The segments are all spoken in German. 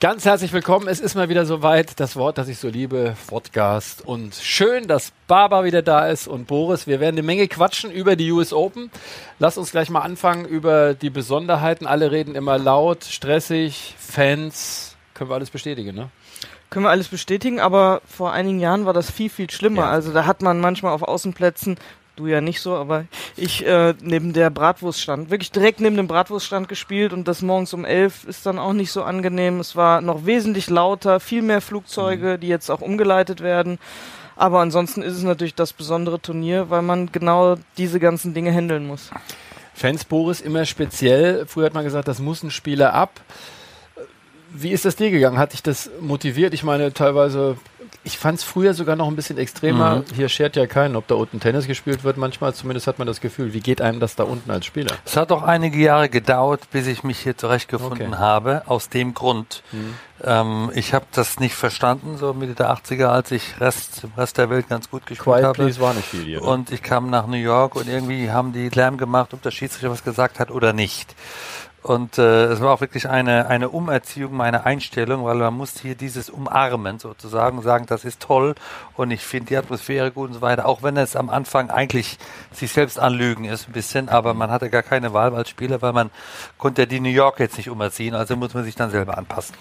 Ganz herzlich willkommen. Es ist mal wieder soweit. Das Wort, das ich so liebe, Podcast. Und schön, dass Barbara wieder da ist und Boris. Wir werden eine Menge quatschen über die US Open. Lass uns gleich mal anfangen über die Besonderheiten. Alle reden immer laut, stressig, Fans. Können wir alles bestätigen, ne? Können wir alles bestätigen, aber vor einigen Jahren war das viel, viel schlimmer. Ja. Also da hat man manchmal auf Außenplätzen du ja nicht so, aber ich äh, neben der Bratwurststand, wirklich direkt neben dem Bratwurststand gespielt und das morgens um elf ist dann auch nicht so angenehm. Es war noch wesentlich lauter, viel mehr Flugzeuge, mhm. die jetzt auch umgeleitet werden. Aber ansonsten ist es natürlich das besondere Turnier, weil man genau diese ganzen Dinge handeln muss. Fans Boris immer speziell. Früher hat man gesagt, das muss ein Spieler ab. Wie ist das dir gegangen? Hat dich das motiviert? Ich meine, teilweise ich fand es früher sogar noch ein bisschen extremer. Mhm. Hier schert ja keinen, ob da unten Tennis gespielt wird. Manchmal zumindest hat man das Gefühl, wie geht einem das da unten als Spieler? Es hat auch einige Jahre gedauert, bis ich mich hier zurechtgefunden okay. habe. Aus dem Grund. Mhm. Ähm, ich habe das nicht verstanden, so Mitte der 80er, als ich Rest, Rest der Welt ganz gut gespielt Quiet habe. war nicht viel hier. Ne? Und ich kam nach New York und irgendwie haben die Lärm gemacht, ob der Schiedsrichter was gesagt hat oder nicht. Und äh, es war auch wirklich eine, eine Umerziehung meiner Einstellung, weil man muss hier dieses umarmen sozusagen, sagen, das ist toll und ich finde die Atmosphäre gut und so weiter, auch wenn es am Anfang eigentlich sich selbst anlügen ist ein bisschen, aber man hatte gar keine Wahl als Spieler, weil man konnte die New York jetzt nicht umerziehen, also muss man sich dann selber anpassen.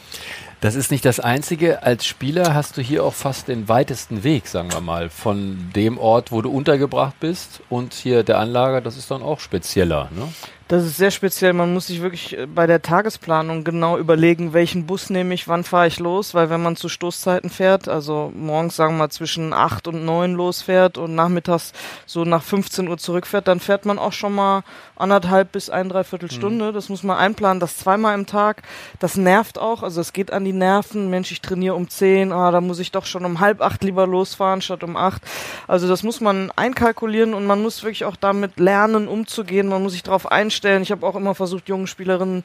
Das ist nicht das Einzige. Als Spieler hast du hier auch fast den weitesten Weg, sagen wir mal, von dem Ort, wo du untergebracht bist und hier der Anlage, das ist dann auch spezieller. Ne? Das ist sehr speziell. Man muss sich wirklich äh, bei der Tagesplanung genau überlegen, welchen Bus nehme ich, wann fahre ich los, weil wenn man zu Stoßzeiten fährt, also morgens sagen wir mal zwischen acht und neun losfährt und nachmittags so nach 15 Uhr zurückfährt, dann fährt man auch schon mal anderthalb bis ein, dreiviertel Stunde. Mhm. Das muss man einplanen, das zweimal im Tag. Das nervt auch, also es geht an die Nerven. Mensch, ich trainiere um zehn, ah, da muss ich doch schon um halb acht lieber losfahren statt um acht. Also das muss man einkalkulieren und man muss wirklich auch damit lernen, umzugehen. Man muss sich darauf einstellen stellen. Ich habe auch immer versucht, junge Spielerinnen,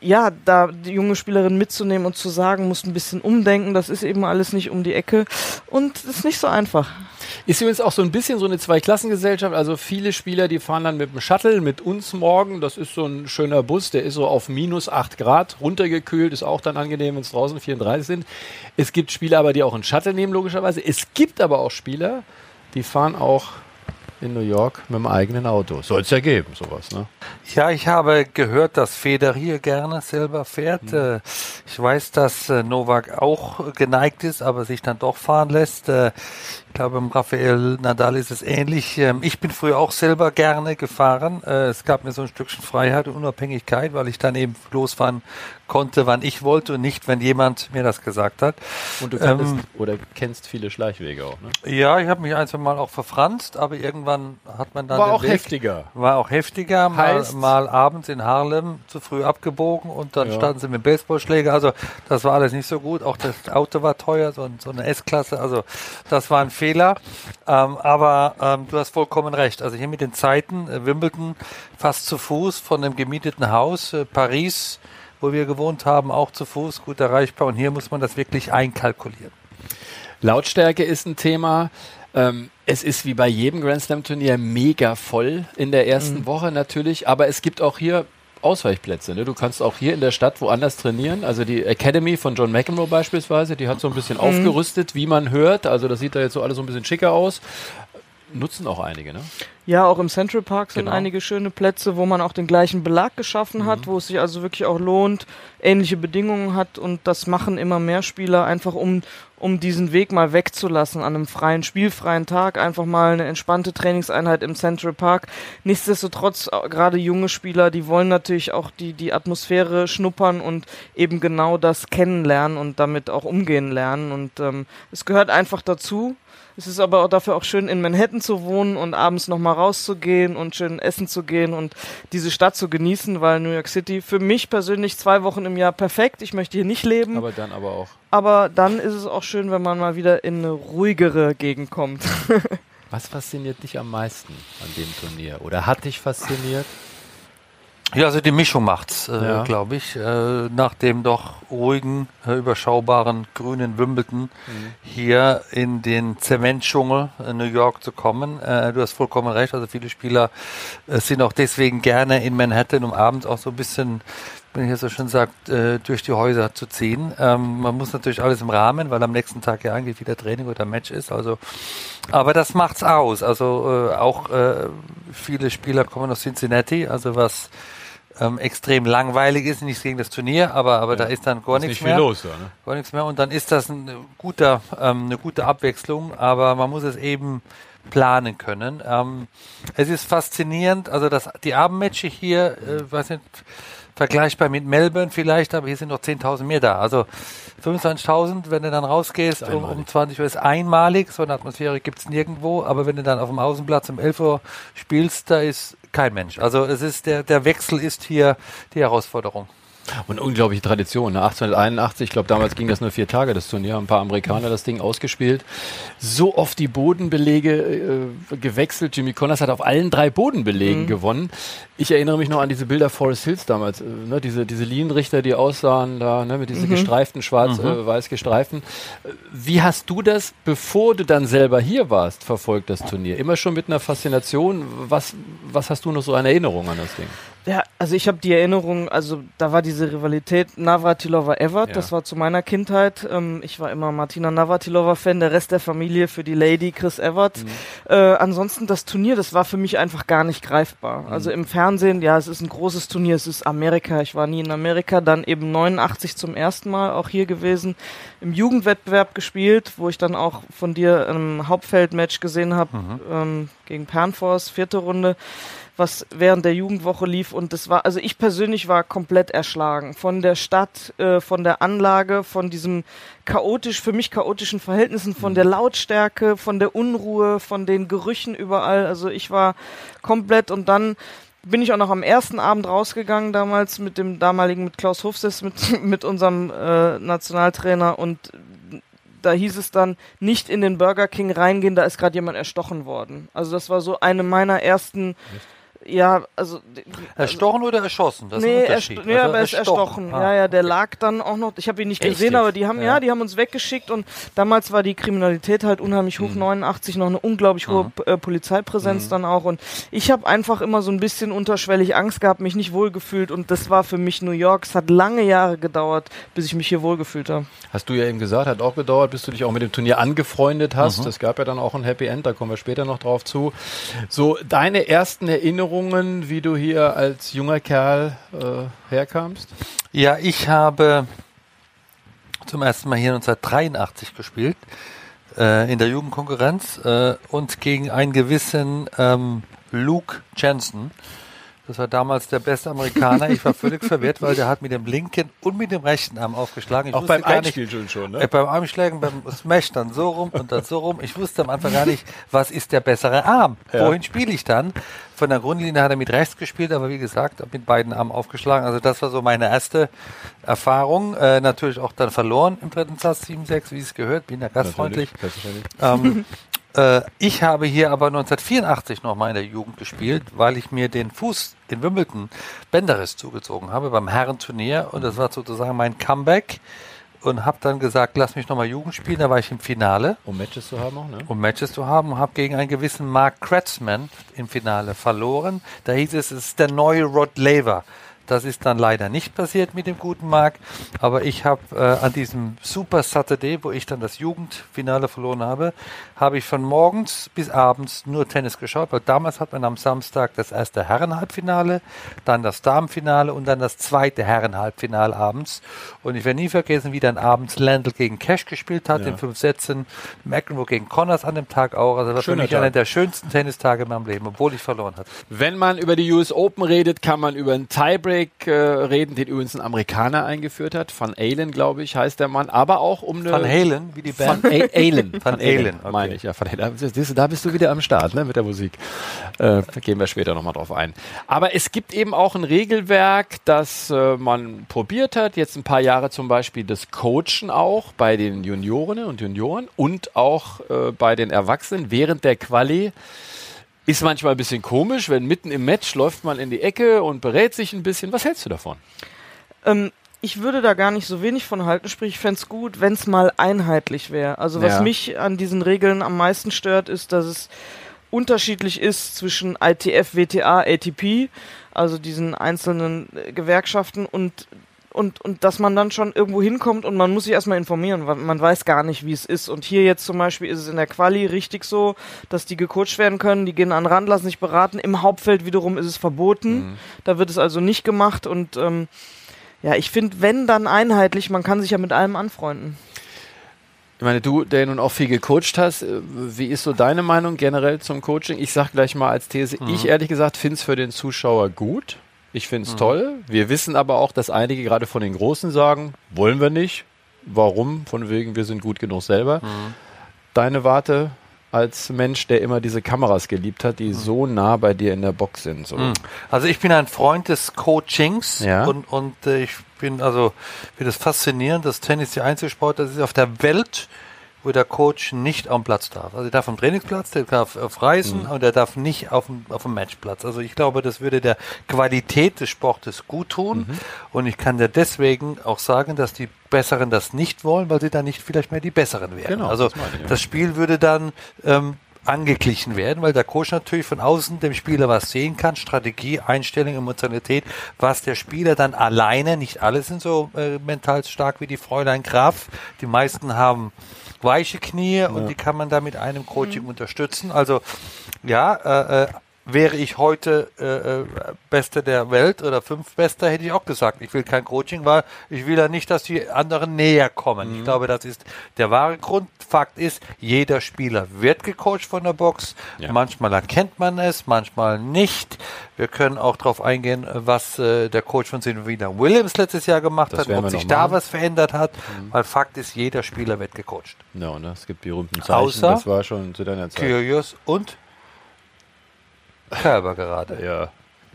ja, da die junge Spielerin mitzunehmen und zu sagen, muss ein bisschen umdenken. Das ist eben alles nicht um die Ecke und ist nicht so einfach. Ist übrigens auch so ein bisschen so eine Zweiklassengesellschaft. Also viele Spieler, die fahren dann mit dem Shuttle, mit uns morgen. Das ist so ein schöner Bus, der ist so auf minus 8 Grad runtergekühlt. Ist auch dann angenehm, wenn es draußen 34 sind. Es gibt Spieler aber, die auch einen Shuttle nehmen, logischerweise. Es gibt aber auch Spieler, die fahren auch in New York mit dem eigenen Auto. Soll es ja geben, sowas, ne? Ja, ich habe gehört, dass Feder hier gerne selber fährt. Mhm. Ich weiß, dass äh, Novak auch geneigt ist, aber sich dann doch fahren lässt. Äh, ich glaube, im Rafael Nadal ist es ähnlich. Ähm, ich bin früher auch selber gerne gefahren. Es gab mir so ein Stückchen Freiheit und Unabhängigkeit, weil ich dann eben losfahren konnte, wann ich wollte und nicht, wenn jemand mir das gesagt hat. Und du kanntest ähm, oder kennst viele Schleichwege auch, ne? Ja, ich habe mich ein, zwei Mal auch verfranst, aber irgendwann hat man dann. War auch Weg, heftiger. War auch heftiger. Mal, mal, abends in Harlem zu früh abgebogen und dann ja. standen sie mit dem Baseballschläger. Also das war alles nicht so gut. Auch das Auto war teuer, so, so eine S-Klasse. Also das war ein Fehler. Ähm, aber ähm, du hast vollkommen recht. Also hier mit den Zeiten, äh, Wimbledon fast zu Fuß von einem gemieteten Haus, äh, Paris wo wir gewohnt haben, auch zu Fuß gut erreichbar. Und hier muss man das wirklich einkalkulieren. Lautstärke ist ein Thema. Ähm, es ist wie bei jedem Grand Slam Turnier mega voll in der ersten mhm. Woche natürlich, aber es gibt auch hier Ausweichplätze. Ne? Du kannst auch hier in der Stadt woanders trainieren. Also die Academy von John McEnroe beispielsweise, die hat so ein bisschen mhm. aufgerüstet, wie man hört. Also das sieht da jetzt so alles so ein bisschen schicker aus. Nutzen auch einige, ne? Ja, auch im Central Park sind genau. einige schöne Plätze, wo man auch den gleichen Belag geschaffen hat, mhm. wo es sich also wirklich auch lohnt, ähnliche Bedingungen hat und das machen immer mehr Spieler einfach um um diesen Weg mal wegzulassen an einem freien, spielfreien Tag, einfach mal eine entspannte Trainingseinheit im Central Park. Nichtsdestotrotz, äh, gerade junge Spieler, die wollen natürlich auch die, die Atmosphäre schnuppern und eben genau das kennenlernen und damit auch umgehen lernen. Und ähm, es gehört einfach dazu. Es ist aber auch dafür auch schön, in Manhattan zu wohnen und abends nochmal rauszugehen und schön essen zu gehen und diese Stadt zu genießen, weil New York City für mich persönlich zwei Wochen im Jahr perfekt. Ich möchte hier nicht leben. Aber dann aber auch. Aber dann ist es auch schön, wenn man mal wieder in eine ruhigere Gegend kommt. Was fasziniert dich am meisten an dem Turnier? Oder hat dich fasziniert? Ja, also die Mischung macht's, äh, ja. glaube ich. Äh, nach dem doch ruhigen, äh, überschaubaren grünen Wimbledon mhm. hier in den Zementdschungel in New York zu kommen. Äh, du hast vollkommen recht. Also viele Spieler äh, sind auch deswegen gerne in Manhattan, um abends auch so ein bisschen wenn ich jetzt so schön sagt, äh, durch die Häuser zu ziehen. Ähm, man muss natürlich alles im Rahmen, weil am nächsten Tag ja eigentlich wieder Training oder Match ist. Also, aber das macht's aus. Also auch viele Spieler kommen aus Cincinnati, also was ähm, extrem langweilig ist, nichts gegen das Turnier, aber, aber ja. da ist dann gar ist nichts nicht mehr. Los, ja, ne? Gar nichts mehr. Und dann ist das ein guter, ähm, eine gute Abwechslung, aber man muss es eben planen können. Ähm, es ist faszinierend, also das, die Abendmatches hier, äh, weiß nicht, vergleichbar mit Melbourne vielleicht, aber hier sind noch 10.000 mehr da. Also 25.000, wenn du dann rausgehst um, um 20 Uhr, ist einmalig. So eine Atmosphäre gibt es nirgendwo. Aber wenn du dann auf dem Außenplatz um 11 Uhr spielst, da ist kein Mensch. Also es ist der, der Wechsel ist hier die Herausforderung. Und unglaubliche Tradition. Ne? 1881, ich glaube, damals ging das nur vier Tage, das Turnier, haben ein paar Amerikaner das Ding ausgespielt. So oft die Bodenbelege äh, gewechselt. Jimmy Connors hat auf allen drei Bodenbelegen mhm. gewonnen. Ich erinnere mich noch an diese Bilder Forest Hills damals, äh, ne? diese, diese Linienrichter, die aussahen da, ne? mit diesen mhm. gestreiften, schwarz-weiß mhm. äh, gestreiften. Wie hast du das, bevor du dann selber hier warst, verfolgt, das Turnier? Immer schon mit einer Faszination? Was, was hast du noch so an Erinnerung an das Ding? Ja, also ich habe die Erinnerung, also da war diese Rivalität Navratilova-Evert, ja. das war zu meiner Kindheit. Ähm, ich war immer Martina Navratilova-Fan, der Rest der Familie für die Lady Chris Evert. Mhm. Äh, ansonsten das Turnier, das war für mich einfach gar nicht greifbar. Mhm. Also im Fernsehen, ja, es ist ein großes Turnier, es ist Amerika, ich war nie in Amerika, dann eben 89 zum ersten Mal auch hier gewesen, im Jugendwettbewerb gespielt, wo ich dann auch von dir ein Hauptfeldmatch gesehen habe mhm. ähm, gegen Pernfors, vierte Runde was während der Jugendwoche lief und das war, also ich persönlich war komplett erschlagen von der Stadt, äh, von der Anlage, von diesem chaotisch, für mich chaotischen Verhältnissen, von der mhm. Lautstärke, von der Unruhe, von den Gerüchen überall. Also ich war komplett und dann bin ich auch noch am ersten Abend rausgegangen damals mit dem damaligen, mit Klaus Hofses, mit, mit unserem äh, Nationaltrainer und da hieß es dann, nicht in den Burger King reingehen, da ist gerade jemand erstochen worden. Also das war so eine meiner ersten Echt? Ja, also. Erstochen oder erschossen? Das nee, ist ein nee also aber er ist erstochen. Ah, ja, ja, der lag dann auch noch. Ich habe ihn nicht Echt? gesehen, aber die haben, ja. ja. die haben uns weggeschickt und damals war die Kriminalität halt unheimlich hoch. Mhm. 89 noch eine unglaublich hohe mhm. Polizeipräsenz mhm. dann auch. Und ich habe einfach immer so ein bisschen unterschwellig Angst gehabt, mich nicht wohlgefühlt und das war für mich New York. Es hat lange Jahre gedauert, bis ich mich hier wohlgefühlt habe. Hast du ja eben gesagt, hat auch gedauert, bis du dich auch mit dem Turnier angefreundet hast. Es mhm. gab ja dann auch ein Happy End, da kommen wir später noch drauf zu. So, deine ersten Erinnerungen Erinnerungen, wie du hier als junger Kerl äh, herkamst? Ja, ich habe zum ersten Mal hier 1983 gespielt äh, in der Jugendkonkurrenz äh, und gegen einen gewissen ähm, Luke Jensen. Das war damals der beste Amerikaner. Ich war völlig verwirrt, weil der hat mit dem linken und mit dem rechten Arm aufgeschlagen. Ich Auch beim Einspiel schon, schon ne? Äh, beim Einschlägen, beim Smash dann so rum und dann so rum. Ich wusste am Anfang gar nicht, was ist der bessere Arm? Ja. Wohin spiele ich dann? Von der Grundlinie hat er mit rechts gespielt, aber wie gesagt, mit beiden Armen aufgeschlagen. Also das war so meine erste Erfahrung. Äh, natürlich auch dann verloren im dritten Satz 7-6, wie es gehört. Bin ja gastfreundlich. Ähm, äh, ich habe hier aber 1984 nochmal in der Jugend gespielt, weil ich mir den Fuß in Wimbledon Bänderriss zugezogen habe beim Herrenturnier und das war sozusagen mein Comeback und habe dann gesagt, lass mich nochmal Jugend spielen. Da war ich im Finale. Um Matches zu haben auch, ne? Um Matches zu haben und habe gegen einen gewissen Mark Kratzman im Finale verloren. Da hieß es, es ist der neue Rod Laver. Das ist dann leider nicht passiert mit dem guten Marc, aber ich habe äh, an diesem Super Saturday, wo ich dann das Jugendfinale verloren habe, habe ich von morgens bis abends nur Tennis geschaut, weil damals hat man am Samstag das erste Herrenhalbfinale, dann das Damenfinale und dann das zweite Herrenhalbfinale abends. Und ich werde nie vergessen, wie dann abends Landl gegen Cash gespielt hat ja. in fünf Sätzen, McEnroe gegen Connors an dem Tag auch. Also das war für mich Tag. einer der schönsten Tennistage in meinem Leben, obwohl ich verloren habe. Wenn man über die US Open redet, kann man über einen Tiebreak Tiebreak äh, reden, den übrigens ein Amerikaner eingeführt hat. Van Halen, glaube ich, heißt der Mann. Aber auch um eine. Van Halen, wie die Band? Van Halen. Van Halen, okay. meine ich. Ja, Van Halen. Da bist du wieder am Start ne, mit der Musik. Äh, da gehen wir später nochmal drauf ein. Aber es gibt eben auch ein Regelwerk, das äh, man probiert hat. Jetzt ein paar Jahre zum Beispiel das Coachen auch bei den Juniorinnen und Junioren und auch äh, bei den Erwachsenen während der Quali. Ist manchmal ein bisschen komisch, wenn mitten im Match läuft man in die Ecke und berät sich ein bisschen. Was hältst du davon? Ähm, ich würde da gar nicht so wenig von halten, sprich, ich fände es gut, wenn es mal einheitlich wäre. Also was ja. mich an diesen Regeln am meisten stört, ist, dass es unterschiedlich ist zwischen ITF, WTA, ATP, also diesen einzelnen äh, Gewerkschaften und und, und dass man dann schon irgendwo hinkommt und man muss sich erstmal informieren, weil man weiß gar nicht, wie es ist. Und hier jetzt zum Beispiel ist es in der Quali richtig so, dass die gecoacht werden können, die gehen an den Rand, lassen sich beraten. Im Hauptfeld wiederum ist es verboten. Mhm. Da wird es also nicht gemacht und ähm, ja, ich finde, wenn dann einheitlich, man kann sich ja mit allem anfreunden. Ich meine, du, der nun auch viel gecoacht hast, äh, wie ist so deine Meinung generell zum Coaching? Ich sag gleich mal als These, mhm. ich ehrlich gesagt finde es für den Zuschauer gut. Ich finde es mhm. toll. Wir wissen aber auch, dass einige gerade von den Großen sagen, wollen wir nicht. Warum? Von wegen, wir sind gut genug selber. Mhm. Deine Warte als Mensch, der immer diese Kameras geliebt hat, die mhm. so nah bei dir in der Box sind. So. Mhm. Also ich bin ein Freund des Coachings ja. und, und äh, ich bin also finde es faszinierend, dass Tennis die Einzelsport, das ist auf der Welt, wo der Coach nicht am Platz darf. Also er darf am Trainingsplatz, der darf auf Reisen mhm. und er darf nicht auf dem, auf dem Matchplatz. Also ich glaube, das würde der Qualität des Sportes gut tun. Mhm. Und ich kann dir deswegen auch sagen, dass die Besseren das nicht wollen, weil sie dann nicht vielleicht mehr die Besseren wären. Genau, also das, ich, ja. das Spiel würde dann ähm, angeglichen werden, weil der Coach natürlich von außen dem Spieler was sehen kann, Strategie, Einstellung, Emotionalität, was der Spieler dann alleine, nicht alle sind so äh, mental stark wie die Fräulein Graf, die meisten haben weiche Knie ja. und die kann man da mit einem Coaching mhm. unterstützen. Also ja, äh, äh, wäre ich heute äh, äh, Beste der Welt oder fünf Bester, hätte ich auch gesagt, ich will kein Coaching, weil ich will ja nicht, dass die anderen näher kommen. Mhm. Ich glaube, das ist der wahre Grund. Fakt ist, jeder Spieler wird gecoacht von der Box. Ja. Manchmal erkennt man es, manchmal nicht. Wir können auch darauf eingehen, was äh, der Coach von Serena Williams letztes Jahr gemacht das hat, ob sich da was verändert hat. Mhm. Weil Fakt ist, jeder Spieler wird gecoacht. Ja, ne? es gibt berühmten Zeichen, Außer das war schon zu deiner Zeit. Kyrgios und Körber gerade. Ja.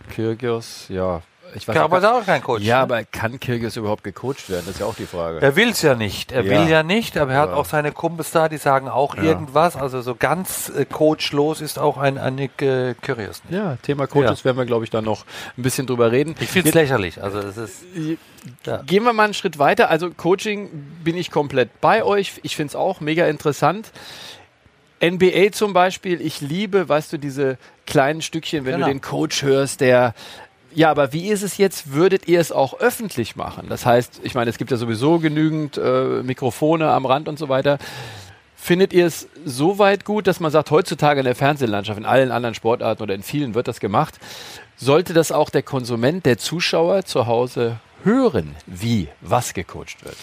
Kyrgios, ja. Ich weiß Körber ist auch kein Coach. Ja, ne? aber kann Kyrgios überhaupt gecoacht werden? Das ist ja auch die Frage. Er will es ja nicht. Er ja. will ja nicht, aber er hat auch seine Kumpels da, die sagen auch ja. irgendwas. Also so ganz äh, coachlos ist auch ein, ein Nick äh, Kyrgios nicht. Ja, Thema Coaches werden wir, glaube ich, dann noch ein bisschen drüber reden. Ich finde es lächerlich. Also es ist. Gehen wir mal einen Schritt weiter. Also Coaching bin ich komplett bei euch. Ich finde es auch mega interessant. NBA zum Beispiel, ich liebe, weißt du, diese kleinen Stückchen, wenn genau. du den Coach hörst, der ja, aber wie ist es jetzt? Würdet ihr es auch öffentlich machen? Das heißt, ich meine, es gibt ja sowieso genügend äh, Mikrofone am Rand und so weiter. Findet ihr es so weit gut, dass man sagt, heutzutage in der Fernsehlandschaft, in allen anderen Sportarten oder in vielen wird das gemacht, sollte das auch der Konsument, der Zuschauer zu Hause hören, wie was gecoacht wird?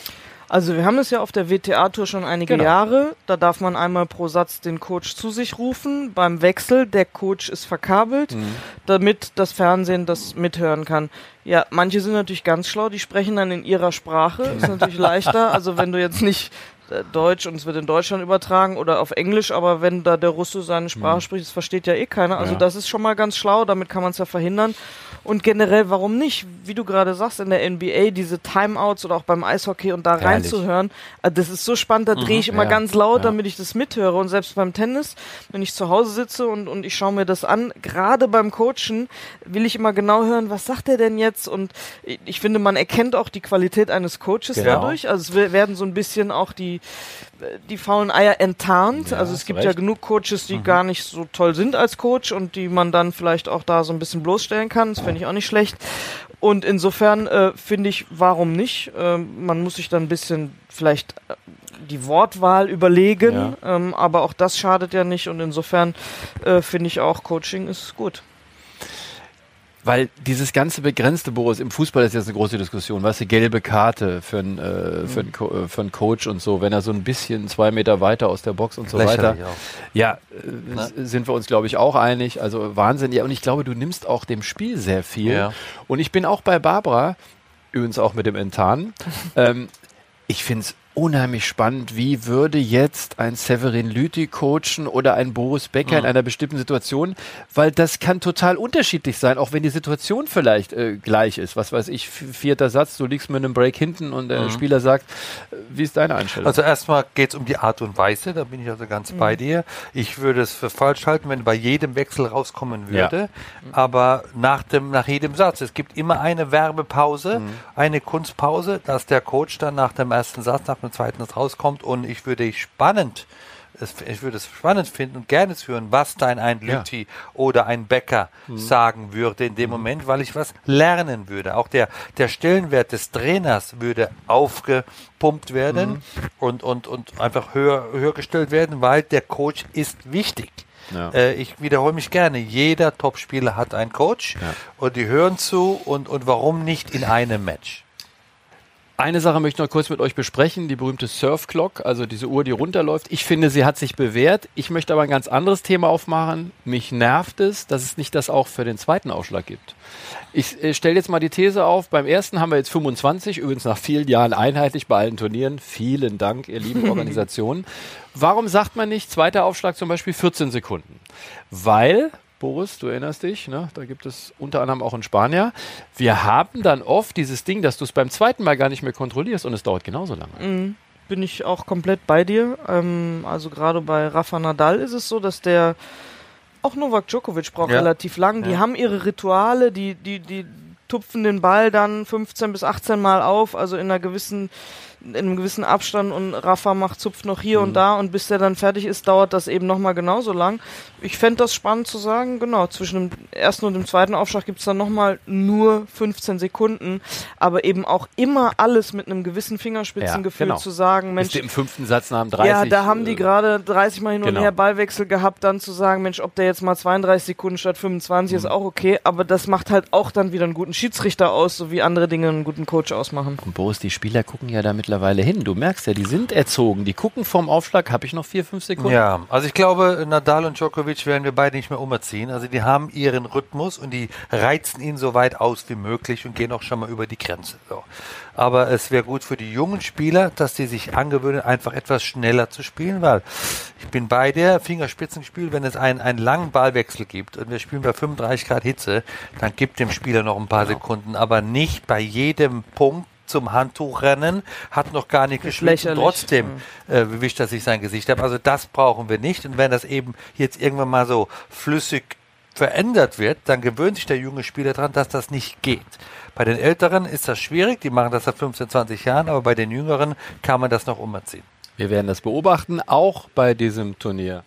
Also wir haben es ja auf der WTA-Tour schon einige genau. Jahre. Da darf man einmal pro Satz den Coach zu sich rufen. Beim Wechsel, der Coach ist verkabelt, mhm. damit das Fernsehen das mithören kann. Ja, manche sind natürlich ganz schlau, die sprechen dann in ihrer Sprache. Ist natürlich leichter. Also wenn du jetzt nicht Deutsch und es wird in Deutschland übertragen oder auf Englisch, aber wenn da der Russe seine Sprache mhm. spricht, das versteht ja eh keiner. Also ja. das ist schon mal ganz schlau, damit kann man es ja verhindern. Und generell, warum nicht? Wie du gerade sagst, in der NBA, diese Timeouts oder auch beim Eishockey und da Herrlich. reinzuhören, äh, das ist so spannend, da drehe ich mhm, immer ja, ganz laut, ja. damit ich das mithöre. Und selbst beim Tennis, wenn ich zu Hause sitze und, und ich schaue mir das an, gerade beim Coachen, will ich immer genau hören, was sagt er denn jetzt? Und ich finde, man erkennt auch die Qualität eines Coaches genau. dadurch. Also es werden so ein bisschen auch die, die faulen Eier enttarnt. Ja, also es gibt recht. ja genug Coaches, die mhm. gar nicht so toll sind als Coach und die man dann vielleicht auch da so ein bisschen bloßstellen kann. Das finde ich auch nicht schlecht. Und insofern äh, finde ich, warum nicht? Äh, man muss sich dann ein bisschen vielleicht äh, die Wortwahl überlegen, ja. ähm, aber auch das schadet ja nicht und insofern äh, finde ich auch, Coaching ist gut. Weil dieses ganze begrenzte, Boris, im Fußball ist jetzt eine große Diskussion, weißt du, gelbe Karte für einen, äh, für, einen Co äh, für einen Coach und so, wenn er so ein bisschen zwei Meter weiter aus der Box und so weiter. Auch. Ja, äh, sind wir uns, glaube ich, auch einig. Also Wahnsinn. Ja, und ich glaube, du nimmst auch dem Spiel sehr viel. Ja. Und ich bin auch bei Barbara, übrigens auch mit dem Entan. ähm, ich finde es unheimlich spannend. Wie würde jetzt ein Severin Lüthi coachen oder ein Boris Becker mhm. in einer bestimmten Situation? Weil das kann total unterschiedlich sein, auch wenn die Situation vielleicht äh, gleich ist. Was weiß ich, vierter Satz, du liegst mit einem Break hinten und der mhm. Spieler sagt, wie ist deine Einstellung? Also erstmal geht es um die Art und Weise, da bin ich also ganz mhm. bei dir. Ich würde es für falsch halten, wenn bei jedem Wechsel rauskommen würde, ja. aber nach, dem, nach jedem Satz. Es gibt immer eine Werbepause, mhm. eine Kunstpause, dass der Coach dann nach dem ersten Satz, nach dem zweiten das rauskommt und ich würde spannend es, ich würde es spannend finden und gerne hören, was dein ein Lütti ja. oder ein Bäcker mhm. sagen würde in dem mhm. Moment, weil ich was lernen würde. Auch der, der Stellenwert des Trainers würde aufgepumpt werden mhm. und, und, und einfach höher, höher gestellt werden, weil der Coach ist wichtig. Ja. Äh, ich wiederhole mich gerne. Jeder Topspieler hat einen Coach ja. und die hören zu und, und warum nicht in einem Match? Eine Sache möchte ich noch kurz mit euch besprechen, die berühmte Surf Clock, also diese Uhr, die runterläuft. Ich finde, sie hat sich bewährt. Ich möchte aber ein ganz anderes Thema aufmachen. Mich nervt es, dass es nicht das auch für den zweiten Ausschlag gibt. Ich äh, stelle jetzt mal die These auf. Beim ersten haben wir jetzt 25, übrigens nach vielen Jahren einheitlich bei allen Turnieren. Vielen Dank, ihr lieben Organisationen. Warum sagt man nicht zweiter Aufschlag zum Beispiel 14 Sekunden? Weil Boris, du erinnerst dich, ne? da gibt es unter anderem auch in Spanier. Wir haben dann oft dieses Ding, dass du es beim zweiten Mal gar nicht mehr kontrollierst und es dauert genauso lange. Mhm. Bin ich auch komplett bei dir. Ähm, also gerade bei Rafa Nadal ist es so, dass der auch Novak Djokovic braucht ja. relativ lang. Die ja. haben ihre Rituale, die, die, die tupfen den Ball dann 15 bis 18 Mal auf, also in einer gewissen in einem gewissen Abstand und Rafa macht zupft noch hier mhm. und da und bis der dann fertig ist, dauert das eben nochmal genauso lang. Ich fände das spannend zu sagen, genau, zwischen dem ersten und dem zweiten Aufschlag gibt es dann nochmal nur 15 Sekunden, aber eben auch immer alles mit einem gewissen Fingerspitzengefühl ja, genau. zu sagen, Mensch. Ist im fünften Satz nach dem 30. Ja, da haben die äh, gerade 30 Mal hin und genau. her Ballwechsel gehabt, dann zu sagen, Mensch, ob der jetzt mal 32 Sekunden statt 25 mhm. ist auch okay, aber das macht halt auch dann wieder einen guten Schiedsrichter aus, so wie andere Dinge einen guten Coach ausmachen. Und Boris, die Spieler gucken ja damit mittlerweile hin. Du merkst ja, die sind erzogen. Die gucken vorm Aufschlag, habe ich noch vier, fünf Sekunden? Ja, also ich glaube, Nadal und Djokovic werden wir beide nicht mehr umerziehen. Also die haben ihren Rhythmus und die reizen ihn so weit aus wie möglich und gehen auch schon mal über die Grenze. So. Aber es wäre gut für die jungen Spieler, dass sie sich angewöhnen, einfach etwas schneller zu spielen, weil ich bin bei der Fingerspitzenspiel, wenn es einen, einen langen Ballwechsel gibt und wir spielen bei 35 Grad Hitze, dann gibt dem Spieler noch ein paar genau. Sekunden, aber nicht bei jedem Punkt zum Handtuch rennen, hat noch gar nicht geschwitzt und trotzdem äh, wischt er sich sein Gesicht ab. Also das brauchen wir nicht. Und wenn das eben jetzt irgendwann mal so flüssig verändert wird, dann gewöhnt sich der junge Spieler daran, dass das nicht geht. Bei den Älteren ist das schwierig, die machen das seit 15, 20 Jahren, aber bei den Jüngeren kann man das noch umerziehen. Wir werden das beobachten, auch bei diesem Turnier.